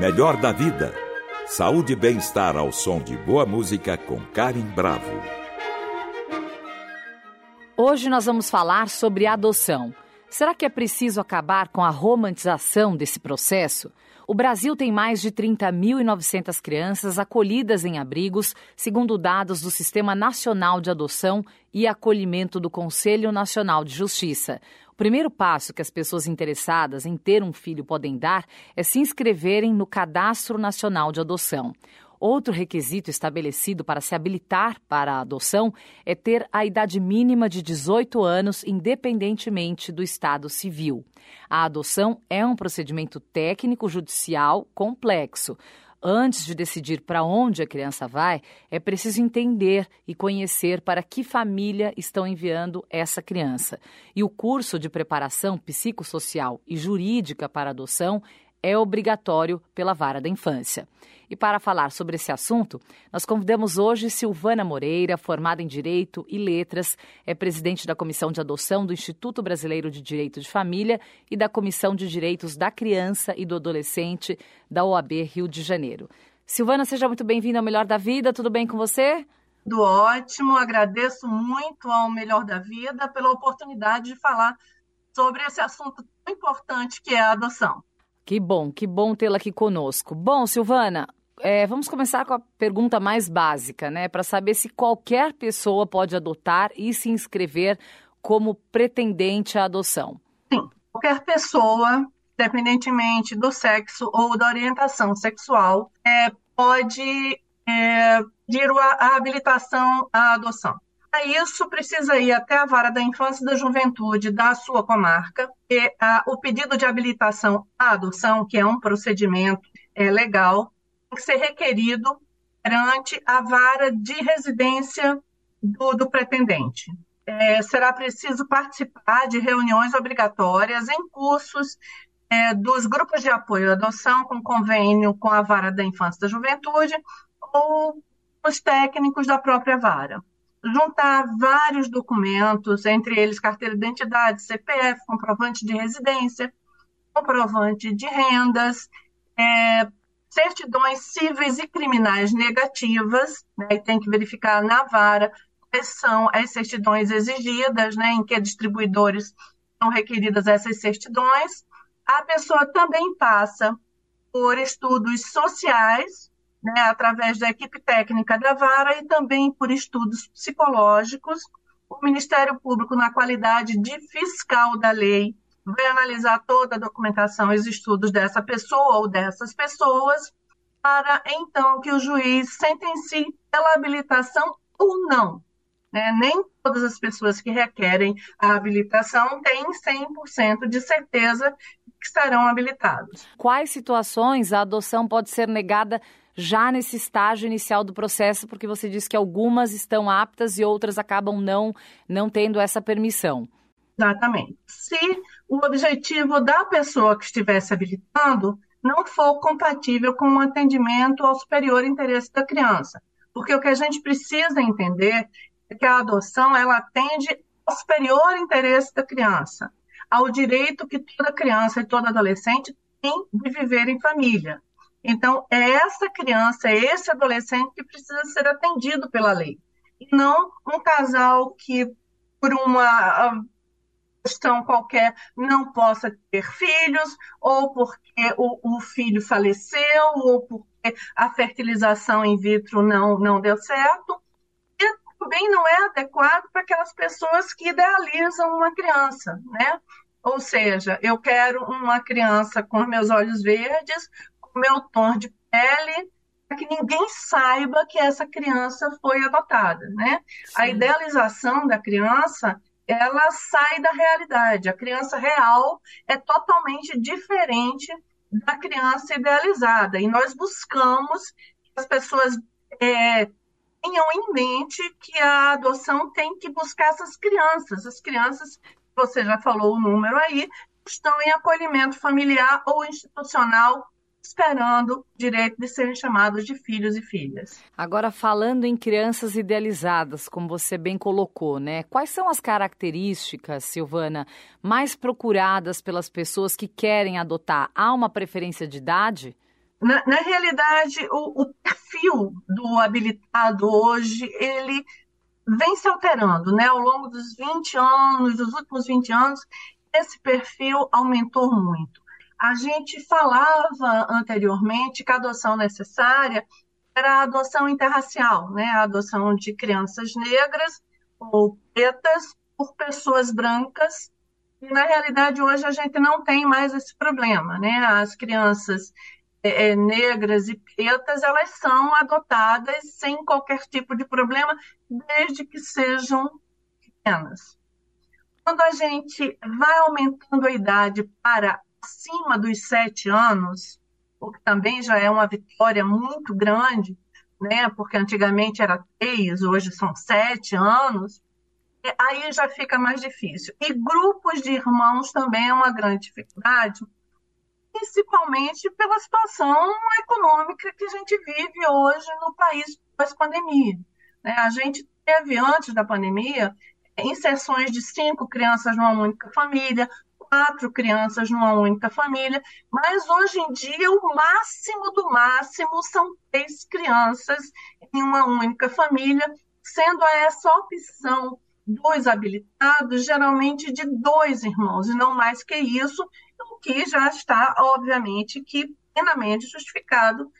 Melhor da vida. Saúde e bem-estar ao som de boa música com Karen Bravo. Hoje nós vamos falar sobre adoção. Será que é preciso acabar com a romantização desse processo? O Brasil tem mais de 30.900 crianças acolhidas em abrigos, segundo dados do Sistema Nacional de Adoção e Acolhimento do Conselho Nacional de Justiça. O primeiro passo que as pessoas interessadas em ter um filho podem dar é se inscreverem no Cadastro Nacional de Adoção. Outro requisito estabelecido para se habilitar para a adoção é ter a idade mínima de 18 anos, independentemente do estado civil. A adoção é um procedimento técnico judicial complexo. Antes de decidir para onde a criança vai, é preciso entender e conhecer para que família estão enviando essa criança. E o curso de preparação psicossocial e jurídica para adoção é obrigatório pela vara da infância. E para falar sobre esse assunto, nós convidamos hoje Silvana Moreira, formada em Direito e Letras, é presidente da Comissão de Adoção do Instituto Brasileiro de Direito de Família e da Comissão de Direitos da Criança e do Adolescente da OAB Rio de Janeiro. Silvana, seja muito bem-vinda ao Melhor da Vida, tudo bem com você? Tudo ótimo, agradeço muito ao Melhor da Vida pela oportunidade de falar sobre esse assunto tão importante que é a adoção. Que bom, que bom tê-la aqui conosco. Bom, Silvana, é, vamos começar com a pergunta mais básica, né? Para saber se qualquer pessoa pode adotar e se inscrever como pretendente à adoção. Sim, qualquer pessoa, independentemente do sexo ou da orientação sexual, é, pode é, pedir a, a habilitação à adoção. Para isso, precisa ir até a vara da infância e da juventude da sua comarca. E, o pedido de habilitação à adoção, que é um procedimento é, legal, tem que ser requerido perante a vara de residência do, do pretendente. É, será preciso participar de reuniões obrigatórias em cursos é, dos grupos de apoio à adoção com convênio com a vara da infância e da juventude ou os técnicos da própria vara. Juntar vários documentos, entre eles carteira de identidade, CPF, comprovante de residência, comprovante de rendas, é, certidões cíveis e criminais negativas, né, e tem que verificar na vara quais são as certidões exigidas, né, em que distribuidores são requeridas essas certidões. A pessoa também passa por estudos sociais, né, através da equipe técnica da vara e também por estudos psicológicos. O Ministério Público, na qualidade de fiscal da lei, vai analisar toda a documentação e os estudos dessa pessoa ou dessas pessoas, para então que o juiz sentencie pela habilitação ou não. Né? Nem todas as pessoas que requerem a habilitação têm 100% de certeza que estarão habilitados. Quais situações a adoção pode ser negada já nesse estágio inicial do processo, porque você disse que algumas estão aptas e outras acabam não, não tendo essa permissão? Exatamente. Se o objetivo da pessoa que estivesse habilitando não for compatível com o atendimento ao superior interesse da criança. Porque o que a gente precisa entender é que a adoção ela atende ao superior interesse da criança, ao direito que toda criança e todo adolescente tem de viver em família. Então, é essa criança, é esse adolescente que precisa ser atendido pela lei. E não um casal que, por uma questão qualquer não possa ter filhos, ou porque o, o, filho faleceu, ou porque a fertilização in vitro não, não deu certo. E também não é adequado para aquelas pessoas que idealizam uma criança, né? Ou seja, eu quero uma criança com meus olhos verdes, meu tom de pele, para que ninguém saiba que essa criança foi adotada, né? Sim. A idealização da criança ela sai da realidade. A criança real é totalmente diferente da criança idealizada. E nós buscamos que as pessoas é, tenham em mente que a adoção tem que buscar essas crianças. As crianças, você já falou o número aí, estão em acolhimento familiar ou institucional esperando o direito de serem chamados de filhos e filhas. Agora, falando em crianças idealizadas, como você bem colocou, né? Quais são as características, Silvana, mais procuradas pelas pessoas que querem adotar? Há uma preferência de idade? Na, na realidade, o, o, perfil do habilitado hoje, ele vem se alterando, né? Ao longo dos 20 anos, dos últimos 20 anos, esse perfil aumentou muito. A gente falava anteriormente que a adoção necessária era a adoção interracial, né? A adoção de crianças negras ou pretas por pessoas brancas. E, na realidade, hoje a gente não tem mais esse problema, né? As crianças é, negras e pretas, elas são adotadas sem qualquer tipo de problema, desde que sejam pequenas. Quando a gente vai aumentando a idade para acima dos sete anos, o que também já é uma vitória muito grande, né? Porque antigamente era três, hoje são sete anos. Aí já fica mais difícil. E grupos de irmãos também é uma grande dificuldade, principalmente pela situação econômica que a gente vive hoje no país pós-pandemia. Né? A gente teve, antes da pandemia, inserções de cinco crianças numa única família, quatro crianças numa única família, mas hoje em dia o máximo do máximo são três crianças em uma única família, sendo essa opção dos habilitados geralmente de dois irmãos, e não mais que isso, o que já está, obviamente, que plenamente justificado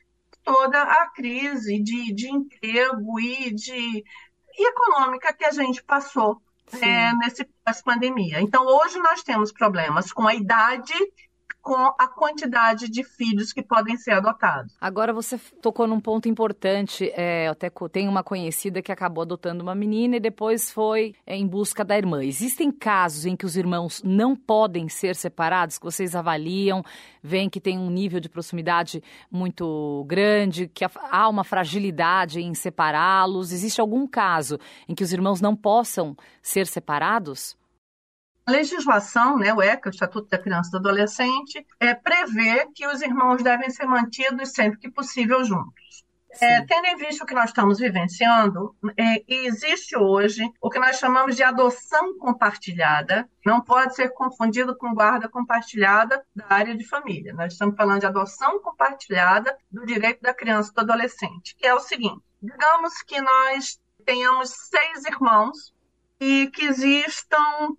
toda a crise de, de emprego e de e econômica que a gente passou é, nesse pós-pandemia. Então, hoje nós temos problemas com a idade com a quantidade de filhos que podem ser adotados. Agora você tocou num ponto importante. É, até tenho uma conhecida que acabou adotando uma menina e depois foi é, em busca da irmã. Existem casos em que os irmãos não podem ser separados, que vocês avaliam, veem que tem um nível de proximidade muito grande, que há uma fragilidade em separá-los. Existe algum caso em que os irmãos não possam ser separados? Legislação, né, o ECA, o Estatuto da Criança e do Adolescente, é, prevê que os irmãos devem ser mantidos sempre que possível juntos. É, tendo em vista o que nós estamos vivenciando, é, existe hoje o que nós chamamos de adoção compartilhada, não pode ser confundido com guarda compartilhada da área de família. Nós estamos falando de adoção compartilhada do direito da criança e do adolescente, que é o seguinte: digamos que nós tenhamos seis irmãos e que existam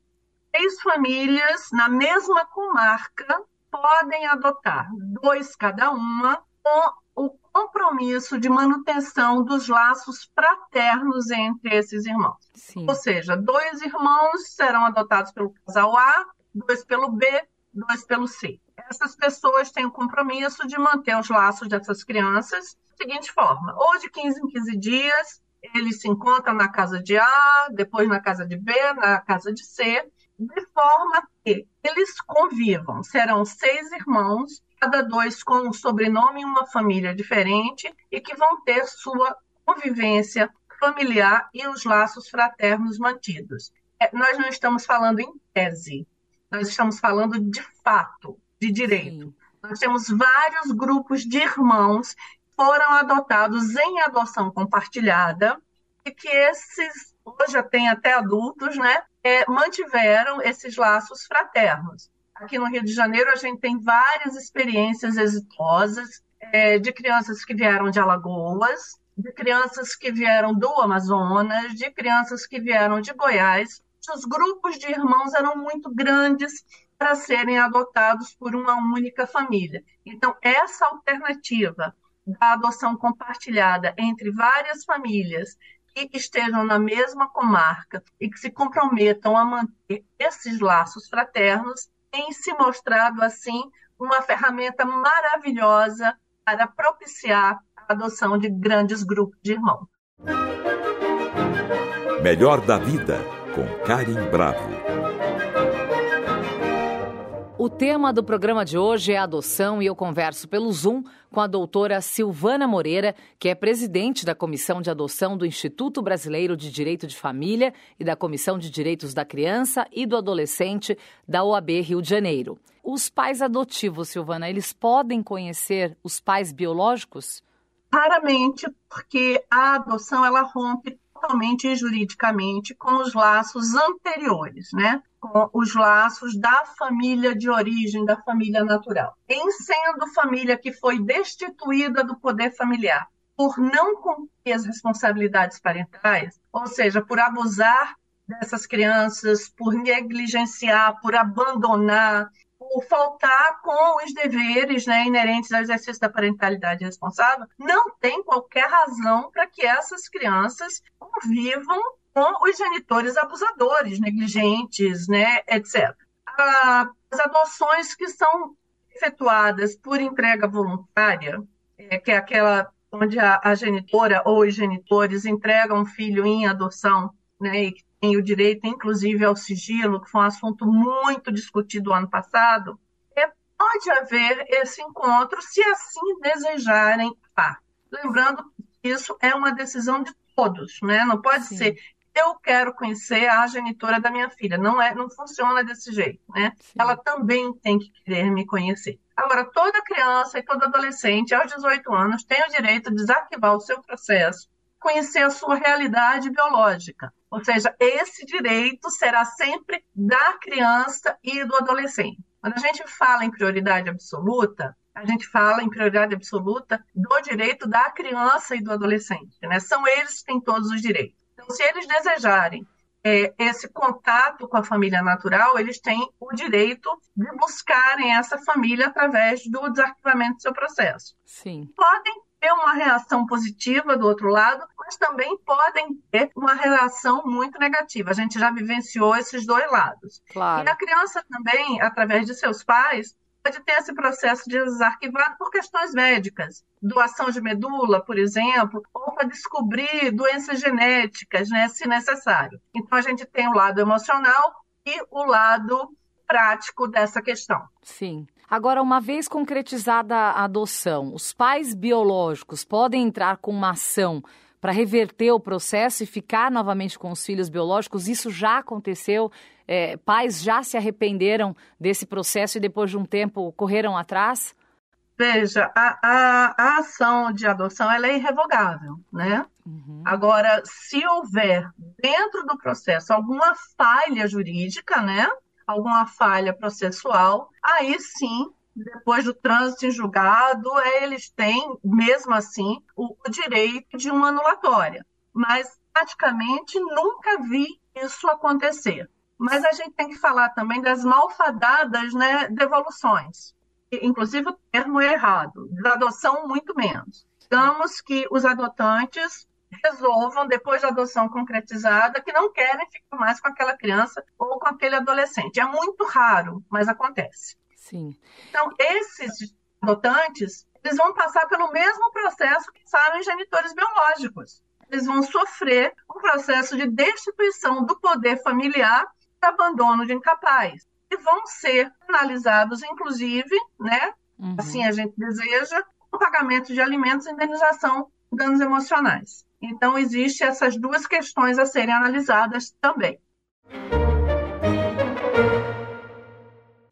três famílias na mesma comarca podem adotar dois cada uma com o compromisso de manutenção dos laços fraternos entre esses irmãos. Sim. Ou seja, dois irmãos serão adotados pelo casal A, dois pelo B, dois pelo C. Essas pessoas têm o compromisso de manter os laços dessas crianças da seguinte forma: ou de 15 em 15 dias, eles se encontram na casa de A, depois na casa de B, na casa de C, de forma que eles convivam. Serão seis irmãos, cada dois com um sobrenome e uma família diferente, e que vão ter sua convivência familiar e os laços fraternos mantidos. É, nós não estamos falando em tese, nós estamos falando de fato, de direito. Sim. Nós temos vários grupos de irmãos que foram adotados em adoção compartilhada e que esses hoje já tem até adultos, né? É, mantiveram esses laços fraternos. Aqui no Rio de Janeiro, a gente tem várias experiências exitosas é, de crianças que vieram de Alagoas, de crianças que vieram do Amazonas, de crianças que vieram de Goiás. Os grupos de irmãos eram muito grandes para serem adotados por uma única família. Então, essa alternativa da adoção compartilhada entre várias famílias que estejam na mesma comarca e que se comprometam a manter esses laços fraternos, tem se mostrado, assim, uma ferramenta maravilhosa para propiciar a adoção de grandes grupos de irmãos. Melhor da Vida, com Karim Bravo. O tema do programa de hoje é adoção e eu converso pelo Zoom com a doutora Silvana Moreira, que é presidente da Comissão de Adoção do Instituto Brasileiro de Direito de Família e da Comissão de Direitos da Criança e do Adolescente da OAB Rio de Janeiro. Os pais adotivos, Silvana, eles podem conhecer os pais biológicos? Raramente, porque a adoção ela rompe legalmente e juridicamente com os laços anteriores, né? com os laços da família de origem, da família natural. Em sendo família que foi destituída do poder familiar por não cumprir as responsabilidades parentais, ou seja, por abusar dessas crianças, por negligenciar, por abandonar, por faltar com os deveres né, inerentes ao exercício da parentalidade responsável, não tem qualquer razão para que essas crianças convivam com os genitores abusadores, negligentes, né, etc. As adoções que são efetuadas por entrega voluntária, é, que é aquela onde a, a, genitora ou os genitores entregam um filho em adoção, né, e que tem o direito, inclusive, ao sigilo, que foi um assunto muito discutido ano passado, é, pode haver esse encontro se assim desejarem. Lembrando que isso é uma decisão de todos, né? Não pode Sim. ser eu quero conhecer a genitora da minha filha. Não é, não funciona desse jeito, né? Sim. Ela também tem que querer me conhecer. Agora, toda criança e todo adolescente aos 18 anos tem o direito de desarquivar o seu processo, conhecer a sua realidade biológica. Ou seja, esse direito será sempre da criança e do adolescente. Quando a gente fala em prioridade absoluta, a gente fala em prioridade absoluta do direito da criança e do adolescente. Né? São eles que têm todos os direitos. Então, se eles desejarem é, esse contato com a família natural, eles têm o direito de buscarem essa família através do desarquivamento do seu processo. Sim. Podem ter uma reação positiva do outro lado, mas também podem ter uma reação muito negativa. A gente já vivenciou esses dois lados. Claro. E a criança também, através de seus pais, pode ter esse processo de desarquivado por questões médicas, doação de medula, por exemplo, ou para descobrir doenças genéticas, né, se necessário. Então, a gente tem o lado emocional e o lado prático dessa questão. Sim. Agora, uma vez concretizada a adoção, os pais biológicos podem entrar com uma ação para reverter o processo e ficar novamente com os filhos biológicos? Isso já aconteceu? É, pais já se arrependeram desse processo e depois de um tempo correram atrás? Veja, a, a, a ação de adoção ela é irrevogável, né? Uhum. Agora, se houver dentro do processo alguma falha jurídica, né? Alguma falha processual, aí sim depois do trânsito em julgado, eles têm, mesmo assim, o, direito de uma anulatória. Mas, praticamente, nunca vi isso acontecer. Mas a gente tem que falar também das malfadadas né, devoluções. Inclusive, o termo é errado. Da adoção, muito menos. Digamos que os adotantes resolvam, depois da adoção concretizada, que não querem ficar mais com aquela criança ou com aquele adolescente. É muito raro, mas acontece. Sim. Então, esses adotantes, eles vão passar pelo mesmo processo que passaram os genitores biológicos. Eles vão sofrer um processo de destituição do poder familiar e abandono de incapaz. E vão ser analisados, inclusive, né? Uhum. Assim a gente deseja, o pagamento de alimentos e indenização danos emocionais. Então, existem essas duas questões a serem analisadas também.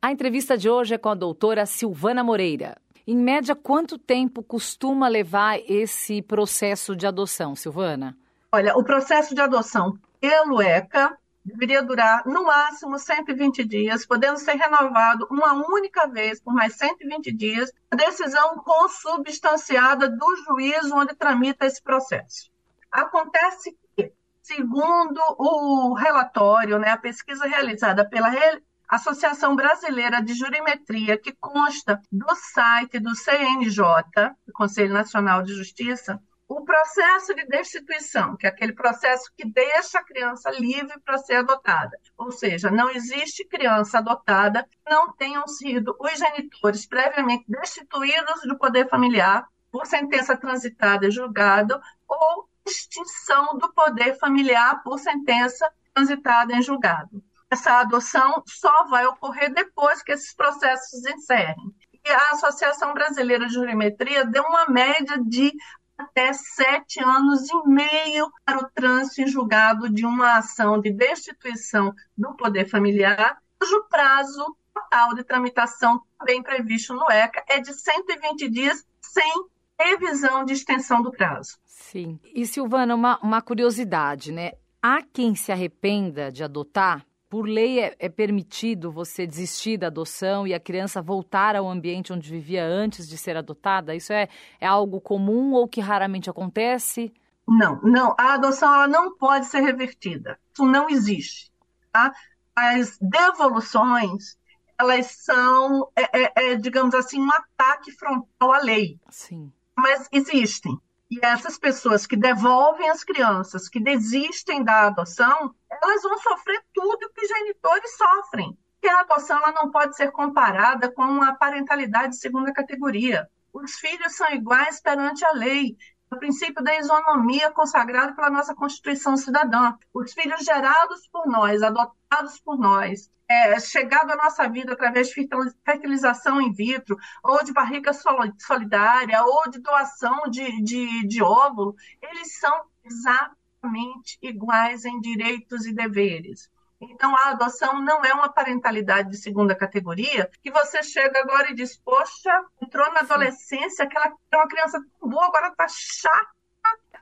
A entrevista de hoje é com a doutora Silvana Moreira. Em média, quanto tempo costuma levar esse processo de adoção, Silvana? Olha, o processo de adoção pelo ECA deveria durar no máximo 120 dias, podendo ser renovado uma única vez por mais 120 dias, a decisão consubstanciada do juiz onde tramita esse processo. Acontece que, segundo o relatório, né, a pesquisa realizada pela Associação Brasileira de Jurimetria, que consta do site do CNJ, Conselho Nacional de Justiça, o processo de destituição, que é aquele processo que deixa a criança livre para ser adotada. Ou seja, não existe criança adotada que não tenham sido os genitores previamente destituídos do poder familiar por sentença transitada e julgada ou extinção do poder familiar por sentença transitada em julgado essa adoção só vai ocorrer depois que esses processos encerrem. E a Associação Brasileira de Jurimetria deu uma média de até sete anos e meio para o trânsito em julgado de uma ação de destituição do poder familiar, cujo prazo total de tramitação, também previsto no ECA, é de 120 dias sem revisão de extensão do prazo. Sim. E Silvana, uma, uma curiosidade, né? Há quem se arrependa de adotar? Por lei é, é, permitido você desistir da adoção e a criança voltar ao ambiente onde vivia antes de ser adotada? Isso é, é algo comum ou que raramente acontece? Não, não. A adoção ela não pode ser revertida. Isso não existe. Tá? As devoluções elas são, é, é, é, digamos assim, um ataque frontal à lei. Sim. Mas existem. E essas pessoas que devolvem as crianças, que desistem da adoção, elas vão sofrer tudo que os genitores sofrem. Porque a adoção ela não pode ser comparada com uma parentalidade de segunda categoria. Os filhos são iguais perante a lei o princípio da isonomia consagrado pela nossa Constituição Cidadã. Os filhos gerados por nós, adotados por nós, é, chegado à nossa vida através de fertilização in vitro, ou de barriga solidária, ou de doação de, de, de óvulo, eles são exatamente iguais em direitos e deveres. Então, a adoção não é uma parentalidade de segunda categoria, que você chega agora e diz, poxa, entrou na adolescência, aquela é uma criança tão boa, agora está chata,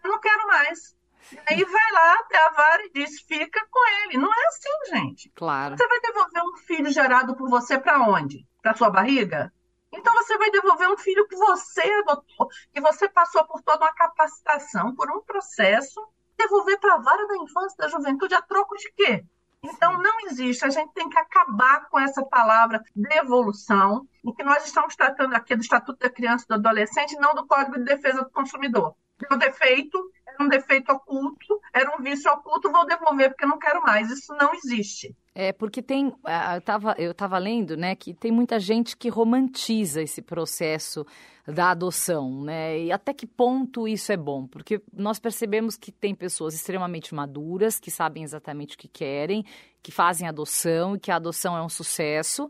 eu não quero mais. E aí vai lá até a vara e diz, fica com ele. Não é assim, gente. Claro. Você vai devolver um filho gerado por você para onde? Para sua barriga? Então você vai devolver um filho que você adotou, que você passou por toda uma capacitação, por um processo, devolver para a vara da infância da juventude a troco de quê? Então, não existe. A gente tem que acabar com essa palavra devolução, o que nós estamos tratando aqui do Estatuto da Criança e do Adolescente, não do Código de Defesa do Consumidor. O defeito era um defeito oculto, era um vício oculto, vou devolver porque não quero mais. Isso não existe. É, porque tem. Eu estava eu tava lendo, né, que tem muita gente que romantiza esse processo da adoção, né? E até que ponto isso é bom? Porque nós percebemos que tem pessoas extremamente maduras, que sabem exatamente o que querem, que fazem adoção e que a adoção é um sucesso.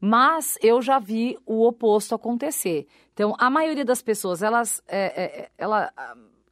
Mas eu já vi o oposto acontecer. Então, a maioria das pessoas, elas, é, é, ela,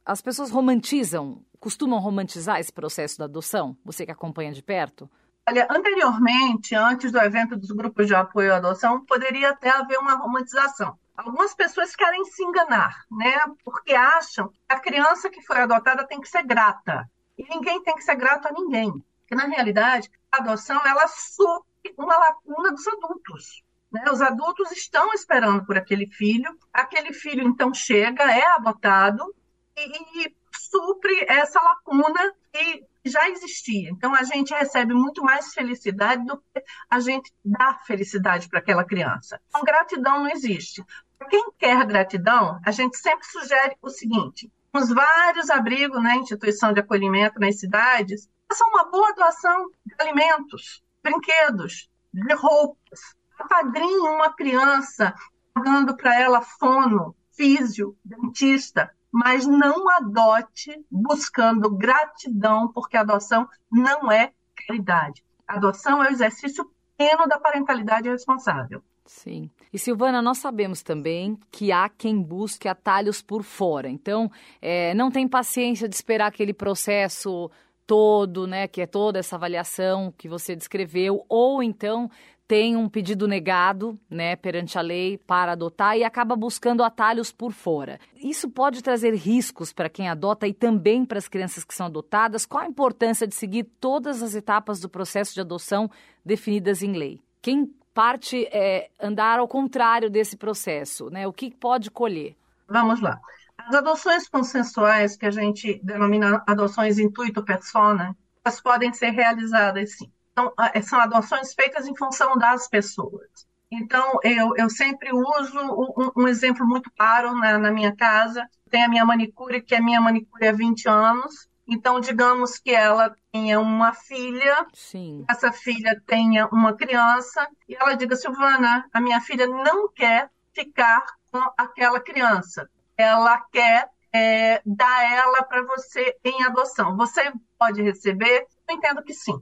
as pessoas romantizam, costumam romantizar esse processo da adoção? Você que acompanha de perto? Olha, anteriormente, antes do evento dos grupos de apoio à adoção, poderia até haver uma romantização. Algumas pessoas querem se enganar, né? Porque acham que a criança que foi adotada tem que ser grata. E ninguém tem que ser grato a ninguém. Porque, na realidade, a adoção, ela supre uma lacuna dos adultos. Né? Os adultos estão esperando por aquele filho, aquele filho, então, chega, é adotado e, supre essa lacuna que já existia. Então, a gente recebe muito mais felicidade do que a gente dá felicidade para aquela criança. Então, gratidão não existe. Quem quer gratidão, a gente sempre sugere o seguinte: os vários abrigos né, instituição de acolhimento nas cidades, façam uma boa doação de alimentos, brinquedos, de roupas. Apadrinhe uma criança, pagando para ela fono, físio, dentista, mas não adote buscando gratidão, porque adoção não é caridade. Adoção é o exercício pleno da parentalidade responsável. Sim. E Silvana, nós sabemos também que há quem busque atalhos por fora. Então, é, não tem paciência de esperar aquele processo todo, né, que é toda essa avaliação que você descreveu, ou então tem um pedido negado, né, perante a lei para adotar e acaba buscando atalhos por fora. Isso pode trazer riscos para quem adota e também para as crianças que são adotadas. Qual a importância de seguir todas as etapas do processo de adoção definidas em lei? Quem parte é andar ao contrário desse processo, né? O que pode colher? Vamos lá. As adoções consensuais, que a gente denomina adoções intuito persona, elas podem ser realizadas sim. Então, são adoções feitas em função das pessoas. Então, eu, eu sempre uso um, um exemplo muito claro na, na, minha casa. Tem a minha manicure, que é minha manicure há 20 anos, então, digamos que ela tenha uma filha, Sim. essa filha tenha uma criança, e ela diga, Silvana, a minha filha não quer ficar com aquela criança. Ela quer é, dar ela para você em adoção. Você pode receber? Eu entendo que sim.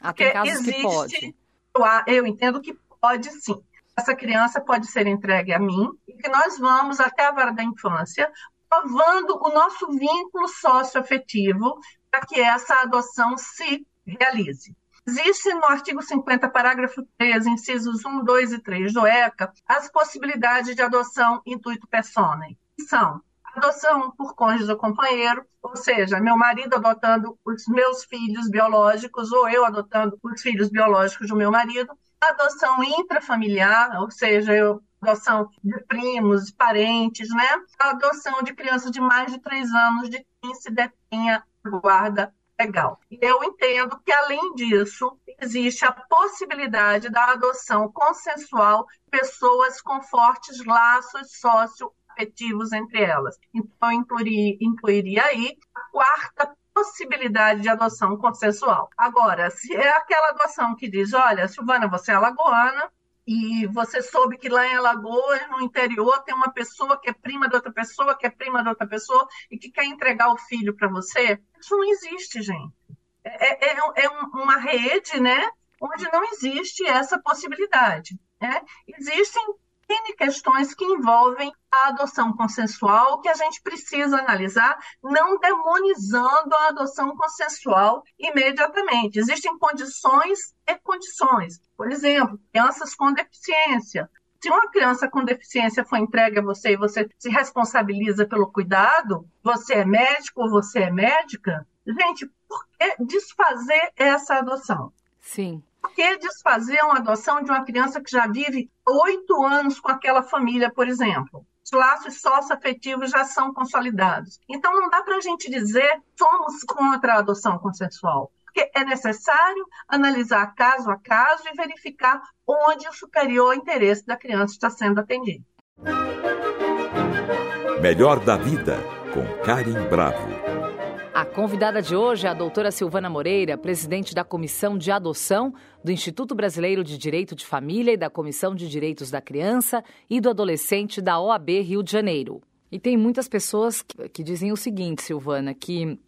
Ah, tem casos existe, que pode. Eu, eu entendo que pode sim. Essa criança pode ser entregue a mim e que nós vamos até a vara da infância provando o nosso vínculo socioafetivo para que essa adoção se realize. Existe no artigo 50, parágrafo 3, incisos 1, 2 e 3 do ECA, as possibilidades de adoção intuito personae. são adoção por cônjuge ou companheiro, ou seja, meu marido adotando os meus filhos biológicos ou eu adotando os filhos biológicos do meu marido, adoção intrafamiliar, ou seja, eu adoção de primos, de parentes, né? Adoção de crianças de mais de três anos de quem se detenha guarda legal. E eu entendo que, além disso, existe a possibilidade da adoção consensual de pessoas com fortes laços socioafetivos entre elas. Então, incluiria, incluiria aí a quarta possibilidade de adoção consensual. Agora, se é aquela adoção que diz, olha, Silvana, você é alagoana, e você soube que lá em Alagoas, no interior, tem uma pessoa que é prima de outra pessoa, que é prima de outra pessoa, e que quer entregar o filho para você, isso não existe, gente. É, é, é uma rede, né, onde não existe essa possibilidade. Né? Existem N questões que envolvem a adoção consensual que a gente precisa analisar, não demonizando a adoção consensual imediatamente. Existem condições e condições. Por exemplo, crianças com deficiência. Se uma criança com deficiência for entregue a você e você se responsabiliza pelo cuidado, você é médico ou você é médica, gente, por que desfazer essa adoção? Sim. Por que desfazer uma adoção de uma criança que já vive oito anos com aquela família, por exemplo? Os laços socioafetivos já são consolidados. Então, não dá para a gente dizer somos contra a adoção consensual porque é necessário analisar caso a caso e verificar onde o superior interesse da criança está sendo atendido. Melhor da Vida, com Karim Bravo. A convidada de hoje é a doutora Silvana Moreira, presidente da Comissão de Adoção do Instituto Brasileiro de Direito de Família e da Comissão de Direitos da Criança e do Adolescente da OAB Rio de Janeiro. E tem muitas pessoas que, que dizem o seguinte, Silvana, que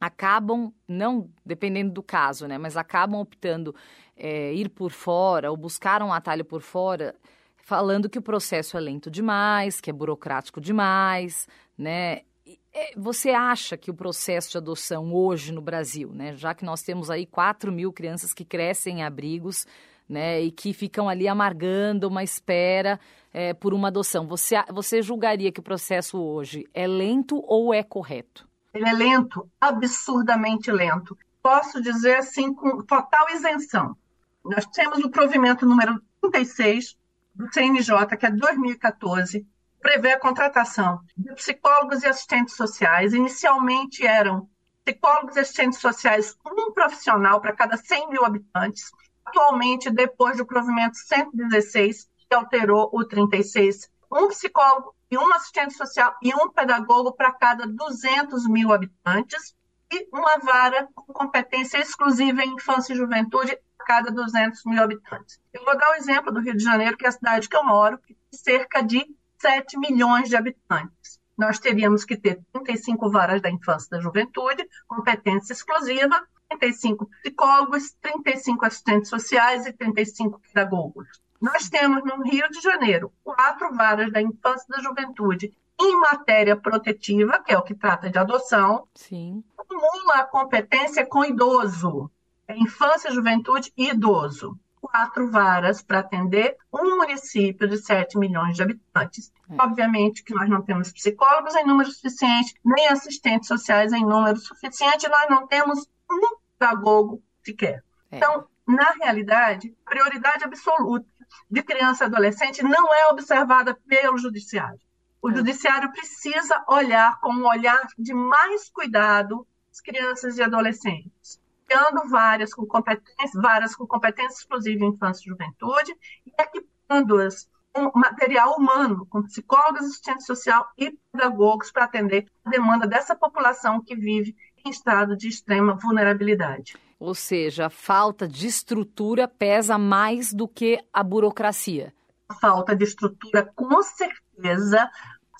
acabam, não dependendo do caso, né, mas acabam optando é, ir por fora ou buscar um atalho por fora, falando que o processo é lento demais, que é burocrático demais, né? É, você acha que o processo de adoção hoje no Brasil, né, já que nós temos aí 4 mil crianças que crescem em abrigos, né, e que ficam ali amargando uma espera é, por uma adoção, você, você julgaria que o processo hoje é lento ou é correto? Ele é lento, absurdamente lento. Posso dizer assim, com total isenção. Nós temos o provimento número 36 do CNJ, que é 2014, prevê a contratação de psicólogos e assistentes sociais. Inicialmente eram psicólogos e assistentes sociais, um profissional para cada 100 mil habitantes. Atualmente, depois do provimento 116, que alterou o 36, um psicólogo e um assistente social e um pedagogo para cada 200 mil habitantes e uma vara com competência exclusiva em infância e juventude a cada 200 mil habitantes. Eu vou dar o exemplo do Rio de Janeiro, que é a cidade que eu moro, que tem cerca de 7 milhões de habitantes. Nós teríamos que ter 35 varas da infância e da juventude, competência exclusiva, 35 psicólogos, 35 assistentes sociais e 35 pedagogos. Nós temos no Rio de Janeiro quatro varas da infância e da juventude em matéria protetiva, que é o que trata de adoção. Sim. Uma competência com idoso, é infância, juventude e idoso quatro varas para atender um município de 7 milhões de habitantes. É. Obviamente que nós não temos psicólogos em número suficiente, nem assistentes sociais em número suficiente, nós não temos um pedagogo sequer. É. Então, na realidade, a prioridade absoluta de criança e adolescente não é observada pelo judiciário. O é. judiciário precisa olhar com um olhar de mais cuidado as crianças e adolescentes criando várias com competências, várias com competência exclusiva em infância e juventude, e equipando-as com material humano, com psicólogos, assistente social e pedagogos para atender a demanda dessa população que vive em estado de extrema vulnerabilidade. Ou seja, a falta de estrutura pesa mais do que a burocracia. A falta de estrutura, com certeza,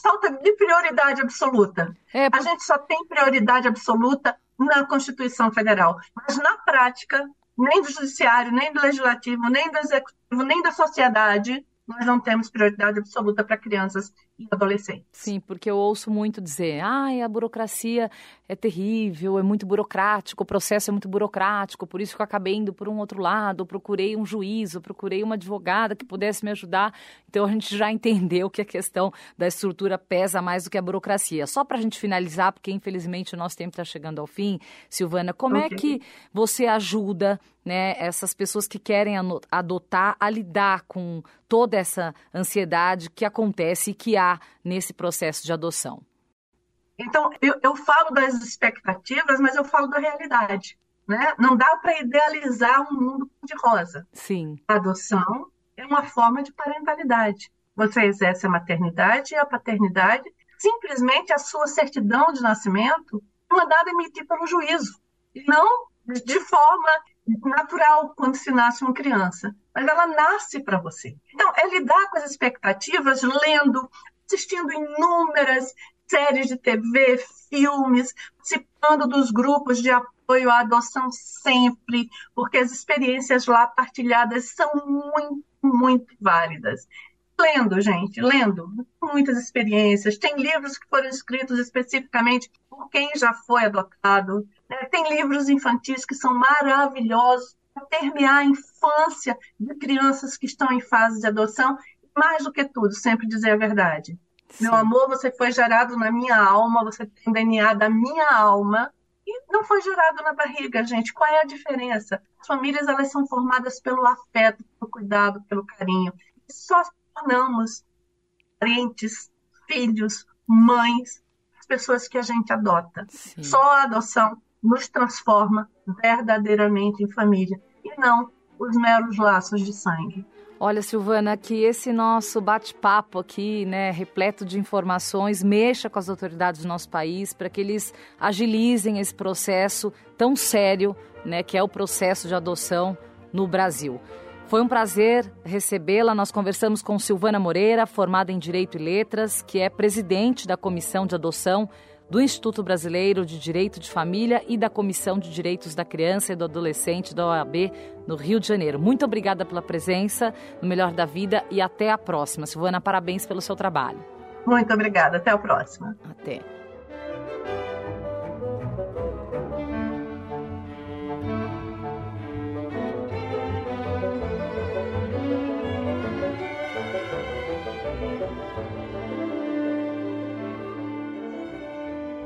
falta de prioridade absoluta. É. A gente só tem prioridade absoluta na Constituição Federal. Mas, na prática, nem do Judiciário, nem do Legislativo, nem do Executivo, nem da sociedade nós não temos prioridade absoluta para crianças e adolescentes. Sim, porque eu ouço muito dizer, ai, a burocracia é terrível, é muito burocrático, o processo é muito burocrático, por isso que eu acabei indo por um outro lado, procurei um juízo, procurei uma advogada que pudesse me ajudar. Então a gente já entendeu que a questão da estrutura pesa mais do que a burocracia. Só para a gente finalizar, porque infelizmente o nosso tempo está chegando ao fim, Silvana, como é okay. é que você ajuda né, essas pessoas que querem adotar a lidar com toda essa ansiedade que acontece e que há nesse processo de adoção? Então, eu, eu falo das expectativas, mas eu falo da realidade. Né? Não dá para idealizar um mundo de rosa. Sim. A adoção é uma forma de parentalidade. Você exerce a maternidade e a paternidade, simplesmente a sua certidão de nascimento é mandada emitir pelo juízo, e não de forma natural quando se nasce uma criança, mas ela nasce para você. Então, é lidar com as expectativas lendo, assistindo inúmeras séries de TV, filmes, participando dos grupos de apoio à adoção sempre, porque as experiências lá partilhadas são muito, muito válidas. Lendo, gente, lendo, muitas experiências. Tem livros que foram escritos especificamente por quem já foi adotado, né? Tem livros infantis que são maravilhosos para permear a infância de crianças que estão em fase de adoção. Mais do que tudo, sempre dizer a verdade. Sim. Meu amor, você foi gerado na minha alma, você tem DNA da minha alma e não foi gerado na barriga, gente. Qual é a diferença? As famílias elas são formadas pelo afeto, pelo cuidado, pelo carinho. E só tornamos parentes, filhos, mães, as pessoas que a gente adota. Sim. Só a adoção nos transforma verdadeiramente em família e não os meros laços de sangue. Olha, Silvana, que esse nosso bate-papo aqui, né, repleto de informações, mexa com as autoridades do nosso país para que eles agilizem esse processo tão sério, né, que é o processo de adoção no Brasil. Foi um prazer recebê-la. Nós conversamos com Silvana Moreira, formada em Direito e Letras, que é presidente da Comissão de Adoção do Instituto Brasileiro de Direito de Família e da Comissão de Direitos da Criança e do Adolescente da OAB no Rio de Janeiro. Muito obrigada pela presença no Melhor da Vida e até a próxima. Silvana, parabéns pelo seu trabalho. Muito obrigada. Até a próxima. Até.